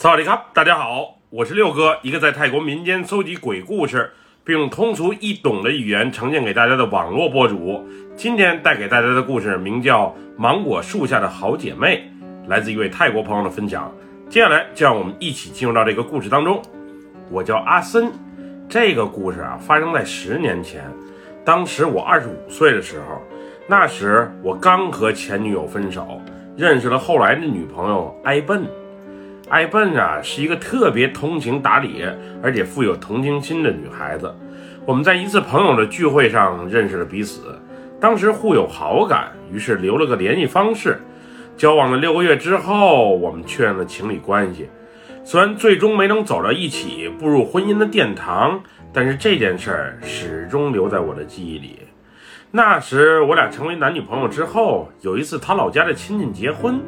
萨瓦迪卡，大家好，我是六哥，一个在泰国民间搜集鬼故事，并用通俗易懂的语言呈现给大家的网络博主。今天带给大家的故事名叫《芒果树下的好姐妹》，来自一位泰国朋友的分享。接下来就让我们一起进入到这个故事当中。我叫阿森，这个故事啊发生在十年前，当时我二十五岁的时候，那时我刚和前女友分手，认识了后来的女朋友埃笨。艾笨啊，是一个特别通情达理，而且富有同情心的女孩子。我们在一次朋友的聚会上认识了彼此，当时互有好感，于是留了个联系方式。交往了六个月之后，我们确认了情侣关系。虽然最终没能走到一起，步入婚姻的殿堂，但是这件事儿始终留在我的记忆里。那时我俩成为男女朋友之后，有一次他老家的亲戚结婚。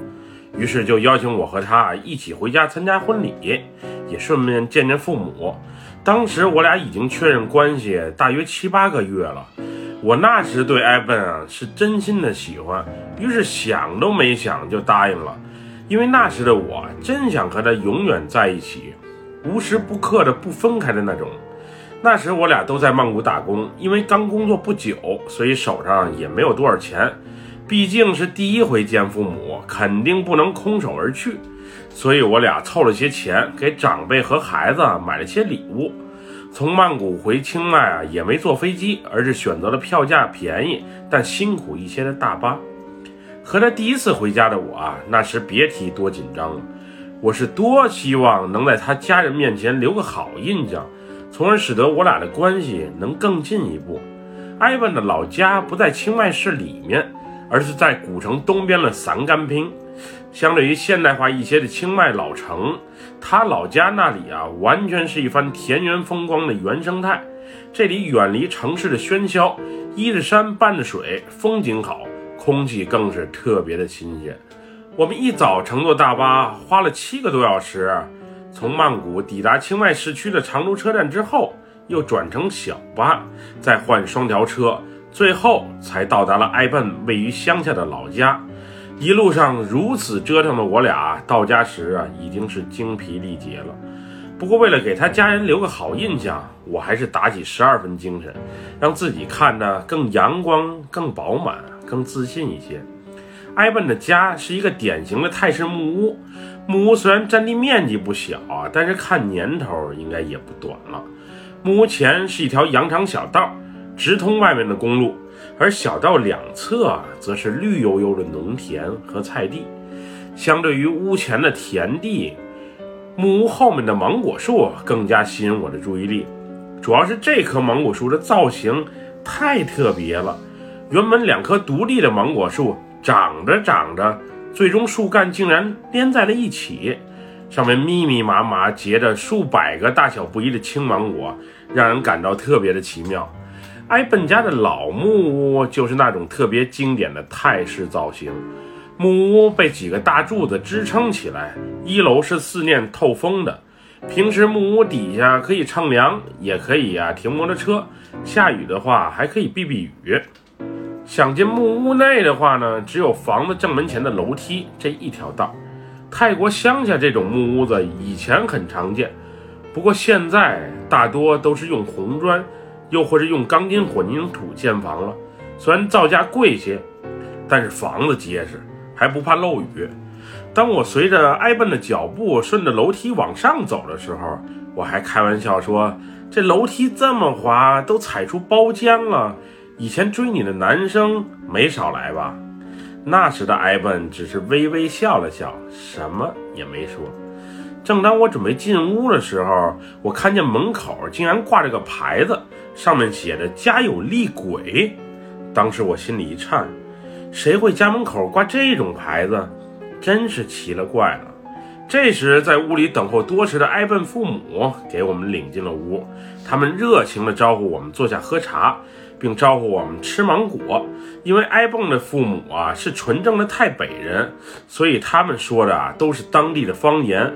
于是就邀请我和他一起回家参加婚礼，也顺便见见父母。当时我俩已经确认关系大约七八个月了。我那时对艾文啊是真心的喜欢，于是想都没想就答应了。因为那时的我真想和他永远在一起，无时不刻的不分开的那种。那时我俩都在曼谷打工，因为刚工作不久，所以手上也没有多少钱。毕竟是第一回见父母，肯定不能空手而去，所以我俩凑了些钱，给长辈和孩子买了些礼物。从曼谷回清迈啊，也没坐飞机，而是选择了票价便宜但辛苦一些的大巴。和他第一次回家的我啊，那时别提多紧张了。我是多希望能在他家人面前留个好印象，从而使得我俩的关系能更进一步。艾文的老家不在清迈市里面。而是在古城东边的散干坪，相对于现代化一些的清迈老城，他老家那里啊，完全是一番田园风光的原生态。这里远离城市的喧嚣，依着山伴着水，风景好，空气更是特别的新鲜。我们一早乘坐大巴，花了七个多小时，从曼谷抵达清迈市区的长途车站之后，又转乘小巴，再换双条车。最后才到达了埃笨位于乡下的老家，一路上如此折腾的我俩，到家时啊已经是精疲力竭了。不过为了给他家人留个好印象，我还是打起十二分精神，让自己看得更阳光、更饱满、更自信一些。埃笨的家是一个典型的泰式木屋，木屋虽然占地面积不小啊，但是看年头应该也不短了。木屋前是一条羊肠小道。直通外面的公路，而小道两侧则是绿油油的农田和菜地。相对于屋前的田地，木屋后面的芒果树更加吸引我的注意力。主要是这棵芒果树的造型太特别了。原本两棵独立的芒果树，长着长着，最终树干竟然连在了一起，上面密密麻麻结着数百个大小不一的青芒果，让人感到特别的奇妙。埃本家的老木屋就是那种特别经典的泰式造型，木屋被几个大柱子支撑起来，一楼是四面透风的，平时木屋底下可以乘凉，也可以呀停摩托车，下雨的话还可以避避雨。想进木屋内的话呢，只有房子正门前的楼梯这一条道。泰国乡下这种木屋子以前很常见，不过现在大多都是用红砖。又或者用钢筋混凝土建房了，虽然造价贵些，但是房子结实，还不怕漏雨。当我随着埃笨的脚步顺着楼梯往上走的时候，我还开玩笑说：“这楼梯这么滑，都踩出包浆了。以前追你的男生没少来吧？”那时的埃笨只是微微笑了笑，什么也没说。正当我准备进屋的时候，我看见门口竟然挂着个牌子，上面写着“家有厉鬼”。当时我心里一颤，谁会家门口挂这种牌子？真是奇了怪了。这时，在屋里等候多时的埃笨父母给我们领进了屋，他们热情地招呼我们坐下喝茶，并招呼我们吃芒果。因为埃笨的父母啊是纯正的泰北人，所以他们说的啊都是当地的方言。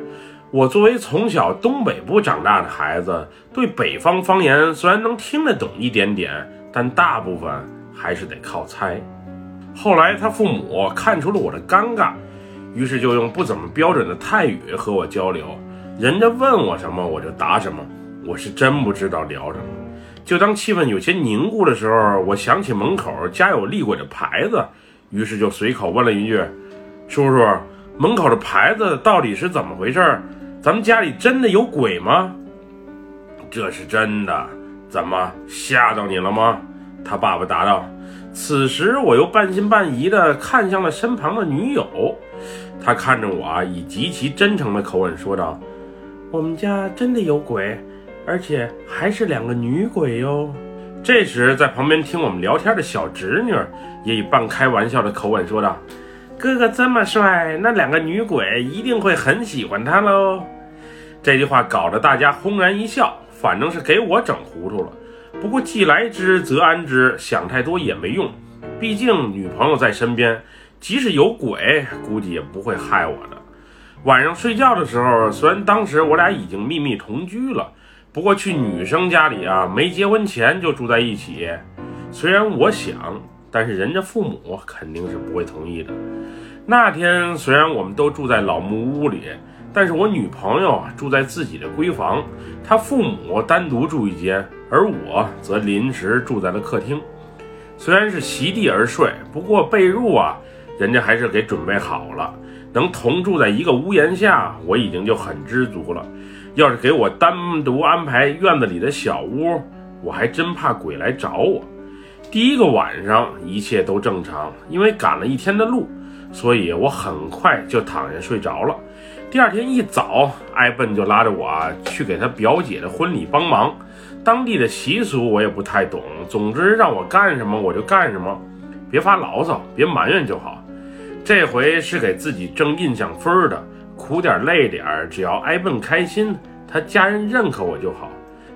我作为从小东北部长大的孩子，对北方方言虽然能听得懂一点点，但大部分还是得靠猜。后来他父母看出了我的尴尬，于是就用不怎么标准的泰语和我交流。人家问我什么，我就答什么。我是真不知道聊什么。就当气氛有些凝固的时候，我想起门口家有厉鬼的牌子，于是就随口问了一句：“叔叔，门口的牌子到底是怎么回事？咱们家里真的有鬼吗？”这是真的。怎么吓到你了吗？他爸爸答道。此时我又半信半疑地看向了身旁的女友，他看着我啊，以极其真诚的口吻说道：“我们家真的有鬼，而且还是两个女鬼哟。”这时，在旁边听我们聊天的小侄女也以半开玩笑的口吻说道：“哥哥这么帅，那两个女鬼一定会很喜欢他喽。”这句话搞得大家轰然一笑，反正是给我整糊涂了。不过既来之则安之，想太多也没用。毕竟女朋友在身边，即使有鬼，估计也不会害我的。晚上睡觉的时候，虽然当时我俩已经秘密同居了，不过去女生家里啊，没结婚前就住在一起。虽然我想，但是人家父母肯定是不会同意的。那天虽然我们都住在老木屋里。但是我女朋友住在自己的闺房，她父母单独住一间，而我则临时住在了客厅。虽然是席地而睡，不过被褥啊，人家还是给准备好了。能同住在一个屋檐下，我已经就很知足了。要是给我单独安排院子里的小屋，我还真怕鬼来找我。第一个晚上一切都正常，因为赶了一天的路，所以我很快就躺下睡着了。第二天一早，艾笨就拉着我去给他表姐的婚礼帮忙。当地的习俗我也不太懂，总之让我干什么我就干什么，别发牢骚，别埋怨就好。这回是给自己挣印象分的，苦点累点，只要艾笨开心，他家人认可我就好。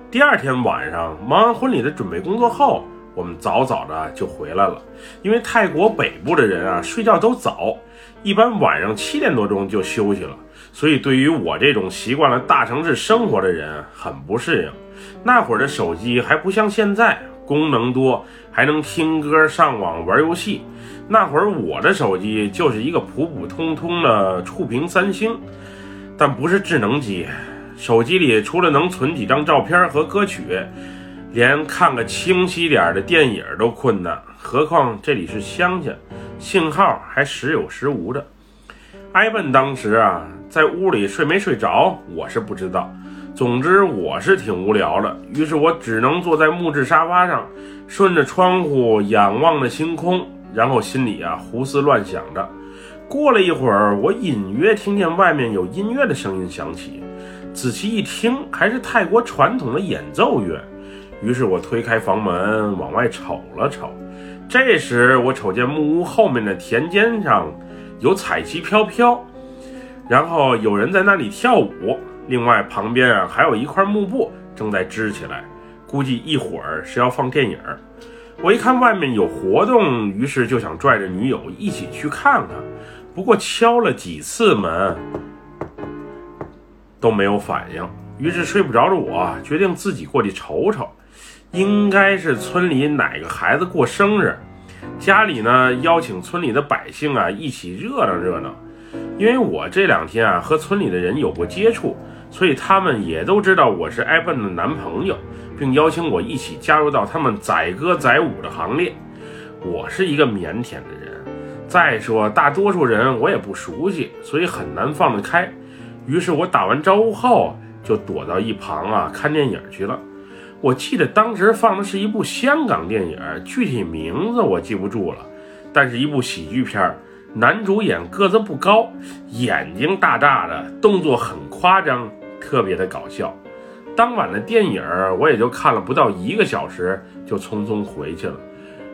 第二天晚上忙完婚礼的准备工作后，我们早早的就回来了，因为泰国北部的人啊睡觉都早，一般晚上七点多钟就休息了。所以，对于我这种习惯了大城市生活的人，很不适应。那会儿的手机还不像现在功能多，还能听歌、上网、玩游戏。那会儿我的手机就是一个普普通通的触屏三星，但不是智能机。手机里除了能存几张照片和歌曲，连看个清晰点的电影都困难。何况这里是乡下，信号还时有时无的。艾文当时啊。在屋里睡没睡着，我是不知道。总之我是挺无聊的，于是我只能坐在木质沙发上，顺着窗户仰望着星空，然后心里啊胡思乱想着。过了一会儿，我隐约听见外面有音乐的声音响起，仔细一听，还是泰国传统的演奏乐。于是我推开房门往外瞅了瞅，这时我瞅见木屋后面的田间上有彩旗飘飘。然后有人在那里跳舞，另外旁边啊还有一块幕布正在支起来，估计一会儿是要放电影。我一看外面有活动，于是就想拽着女友一起去看看。不过敲了几次门都没有反应，于是睡不着的我决定自己过去瞅瞅。应该是村里哪个孩子过生日，家里呢邀请村里的百姓啊一起热闹热闹。因为我这两天啊和村里的人有过接触，所以他们也都知道我是艾笨的男朋友，并邀请我一起加入到他们载歌载舞的行列。我是一个腼腆的人，再说大多数人我也不熟悉，所以很难放得开。于是我打完招呼后就躲到一旁啊看电影去了。我记得当时放的是一部香港电影，具体名字我记不住了，但是一部喜剧片儿。男主演个子不高，眼睛大大的，动作很夸张，特别的搞笑。当晚的电影我也就看了不到一个小时，就匆匆回去了。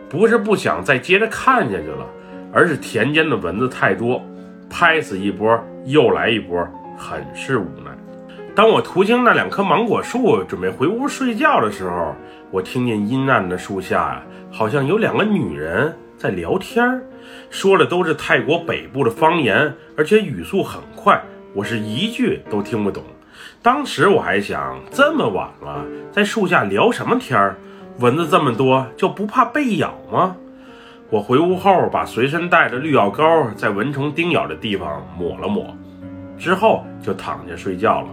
不是不想再接着看下去了，而是田间的蚊子太多，拍死一波又来一波，很是无奈。当我途经那两棵芒果树，准备回屋睡觉的时候，我听见阴暗的树下，好像有两个女人。在聊天说的都是泰国北部的方言，而且语速很快，我是一句都听不懂。当时我还想，这么晚了，在树下聊什么天儿？蚊子这么多，就不怕被咬吗？我回屋后，把随身带的绿药膏在蚊虫叮咬的地方抹了抹，之后就躺下睡觉了。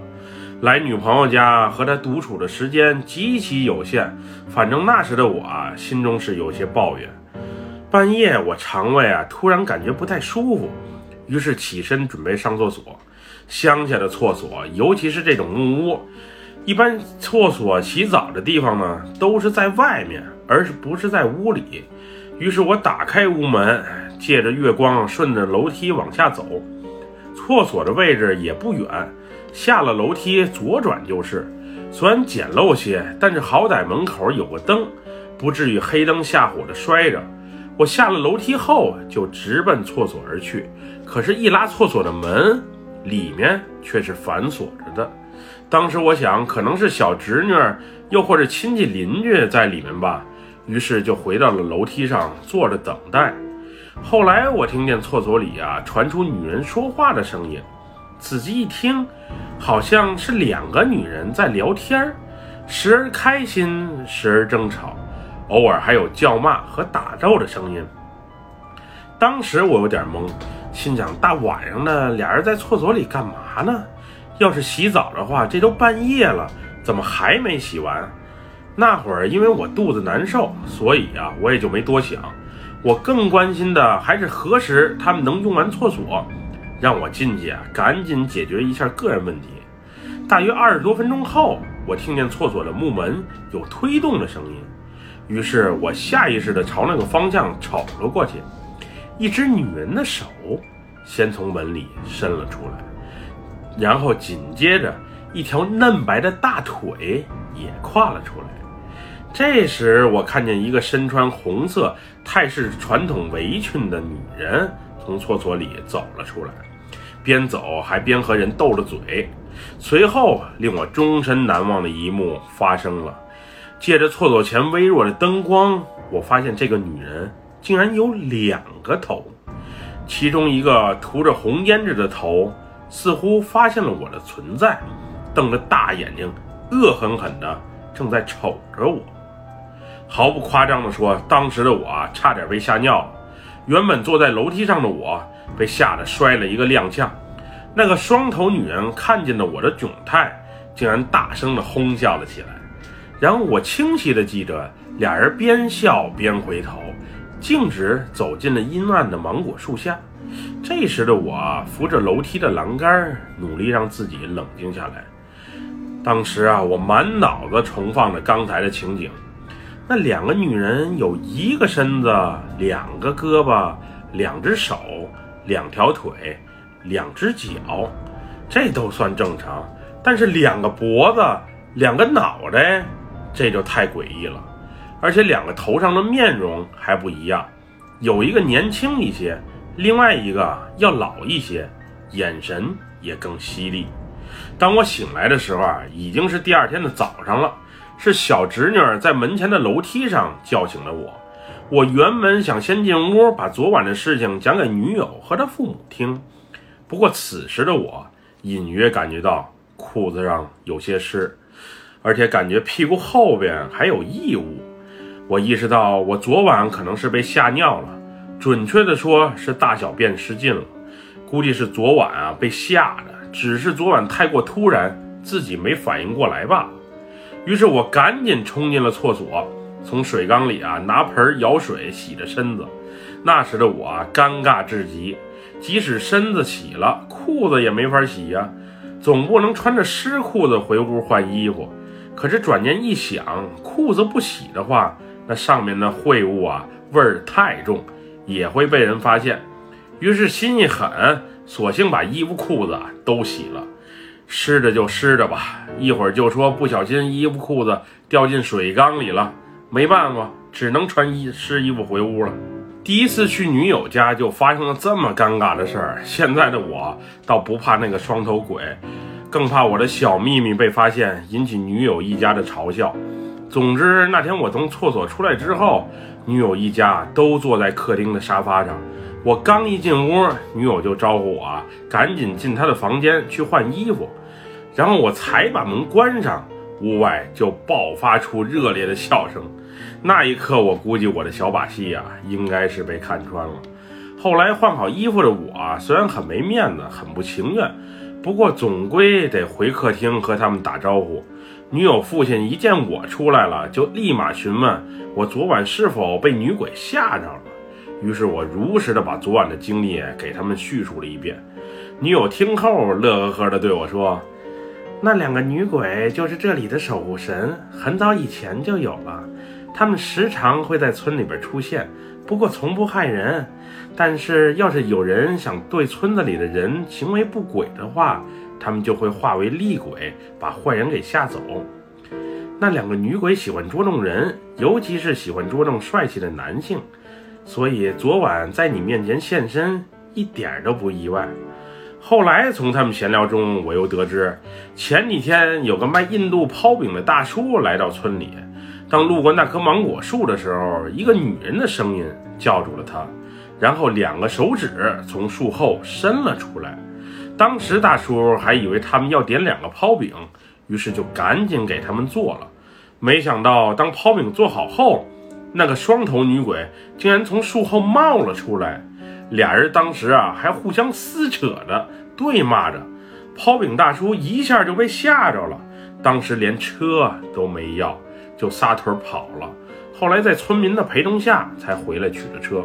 来女朋友家和她独处的时间极其有限，反正那时的我，心中是有些抱怨。半夜我肠胃啊突然感觉不太舒服，于是起身准备上厕所。乡下的厕所，尤其是这种木屋，一般厕所洗澡的地方呢都是在外面，而是不是在屋里。于是我打开屋门，借着月光顺着楼梯往下走。厕所的位置也不远，下了楼梯左转就是。虽然简陋些，但是好歹门口有个灯，不至于黑灯瞎火的摔着。我下了楼梯后就直奔厕所而去。可是，一拉厕所的门，里面却是反锁着的。当时我想，可能是小侄女，又或者亲戚邻居在里面吧。于是就回到了楼梯上坐着等待。后来我听见厕所里啊传出女人说话的声音，仔细一听，好像是两个女人在聊天时而开心，时而争吵，偶尔还有叫骂和打斗的声音。当时我有点懵，心想大晚上的俩人在厕所里干嘛呢？要是洗澡的话，这都半夜了，怎么还没洗完？那会儿因为我肚子难受，所以啊，我也就没多想。我更关心的还是何时他们能用完厕所，让我进去啊，赶紧解决一下个人问题。大约二十多分钟后，我听见厕所的木门有推动的声音，于是我下意识地朝那个方向瞅了过去。一只女人的手先从门里伸了出来，然后紧接着一条嫩白的大腿也跨了出来。这时，我看见一个身穿红色泰式传统围裙的女人从厕所里走了出来，边走还边和人斗着嘴。随后，令我终身难忘的一幕发生了。借着厕所前微弱的灯光，我发现这个女人竟然有两个头，其中一个涂着红胭脂的头似乎发现了我的存在，瞪着大眼睛，恶狠狠地正在瞅着我。毫不夸张地说，当时的我，差点被吓尿。原本坐在楼梯上的我，被吓得摔了一个踉跄。那个双头女人看见了我的窘态，竟然大声地哄笑了起来。然后我清晰地记着，俩人边笑边回头，径直走进了阴暗的芒果树下。这时的我扶着楼梯的栏杆，努力让自己冷静下来。当时啊，我满脑子重放着刚才的情景。那两个女人有一个身子，两个胳膊，两只手，两条腿，两只脚，这都算正常。但是两个脖子，两个脑袋，这就太诡异了。而且两个头上的面容还不一样，有一个年轻一些，另外一个要老一些，眼神也更犀利。当我醒来的时候啊，已经是第二天的早上了。是小侄女在门前的楼梯上叫醒了我。我原本想先进屋把昨晚的事情讲给女友和她父母听，不过此时的我隐约感觉到裤子上有些湿，而且感觉屁股后边还有异物。我意识到我昨晚可能是被吓尿了，准确的说是大小便失禁了。估计是昨晚啊被吓的，只是昨晚太过突然，自己没反应过来罢了。于是我赶紧冲进了厕所，从水缸里啊拿盆舀水洗着身子。那时的我尴尬至极，即使身子洗了，裤子也没法洗呀，总不能穿着湿裤子回屋换衣服。可是转念一想，裤子不洗的话，那上面的秽物啊味儿太重，也会被人发现。于是心一狠，索性把衣服裤子都洗了。湿着就湿着吧，一会儿就说不小心衣服裤子掉进水缸里了，没办法，只能穿衣湿衣服回屋了。第一次去女友家就发生了这么尴尬的事儿，现在的我倒不怕那个双头鬼，更怕我的小秘密被发现，引起女友一家的嘲笑。总之那天我从厕所出来之后，女友一家都坐在客厅的沙发上。我刚一进屋，女友就招呼我赶紧进她的房间去换衣服，然后我才把门关上，屋外就爆发出热烈的笑声。那一刻，我估计我的小把戏呀，应该是被看穿了。后来换好衣服的我，虽然很没面子，很不情愿，不过总归得回客厅和他们打招呼。女友父亲一见我出来了，就立马询问我昨晚是否被女鬼吓着了。于是我如实的把昨晚的经历给他们叙述了一遍。女友听后乐呵呵的对我说：“那两个女鬼就是这里的守护神，很早以前就有了。他们时常会在村里边出现，不过从不害人。但是要是有人想对村子里的人行为不轨的话，他们就会化为厉鬼，把坏人给吓走。那两个女鬼喜欢捉弄人，尤其是喜欢捉弄帅气的男性。”所以昨晚在你面前现身一点都不意外。后来从他们闲聊中，我又得知，前几天有个卖印度泡饼的大叔来到村里，当路过那棵芒果树的时候，一个女人的声音叫住了他，然后两个手指从树后伸了出来。当时大叔还以为他们要点两个泡饼，于是就赶紧给他们做了。没想到当泡饼做好后，那个双头女鬼竟然从树后冒了出来，俩人当时啊还互相撕扯着，对骂着。泡饼大叔一下就被吓着了，当时连车都没要，就撒腿跑了。后来在村民的陪同下才回来取的车。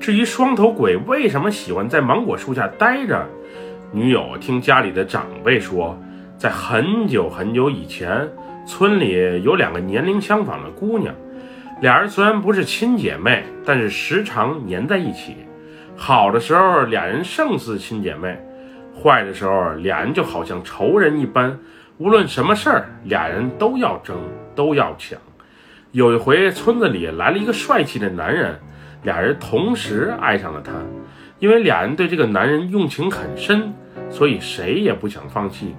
至于双头鬼为什么喜欢在芒果树下待着，女友听家里的长辈说，在很久很久以前，村里有两个年龄相仿的姑娘。俩人虽然不是亲姐妹，但是时常黏在一起。好的时候，俩人胜似亲姐妹；坏的时候，俩人就好像仇人一般。无论什么事儿，俩人都要争，都要抢。有一回，村子里来了一个帅气的男人，俩人同时爱上了他。因为俩人对这个男人用情很深，所以谁也不想放弃。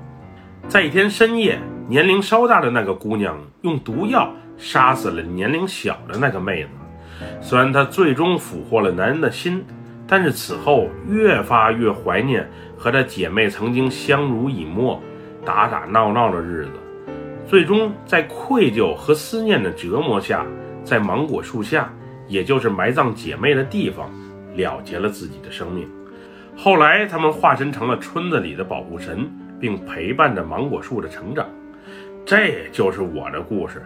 在一天深夜，年龄稍大的那个姑娘用毒药。杀死了年龄小的那个妹子，虽然她最终俘获了男人的心，但是此后越发越怀念和她姐妹曾经相濡以沫、打打闹闹的日子。最终在愧疚和思念的折磨下，在芒果树下，也就是埋葬姐妹的地方，了结了自己的生命。后来，他们化身成了村子里的保护神，并陪伴着芒果树的成长。这就是我的故事。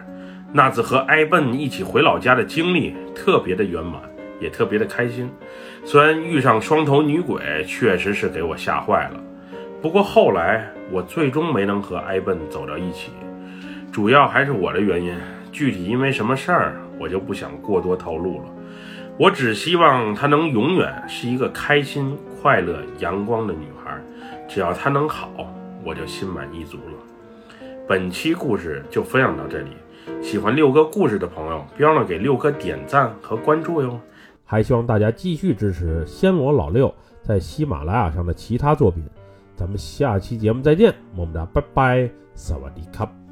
那次和埃笨一起回老家的经历特别的圆满，也特别的开心。虽然遇上双头女鬼确实是给我吓坏了，不过后来我最终没能和埃笨走到一起，主要还是我的原因。具体因为什么事儿，我就不想过多透露了。我只希望她能永远是一个开心、快乐、阳光的女孩。只要她能好，我就心满意足了。本期故事就分享到这里。喜欢六哥故事的朋友，别忘了给六哥点赞和关注哟！还希望大家继续支持暹罗老六在喜马拉雅上的其他作品。咱们下期节目再见，么么哒，拜拜，萨瓦迪卡。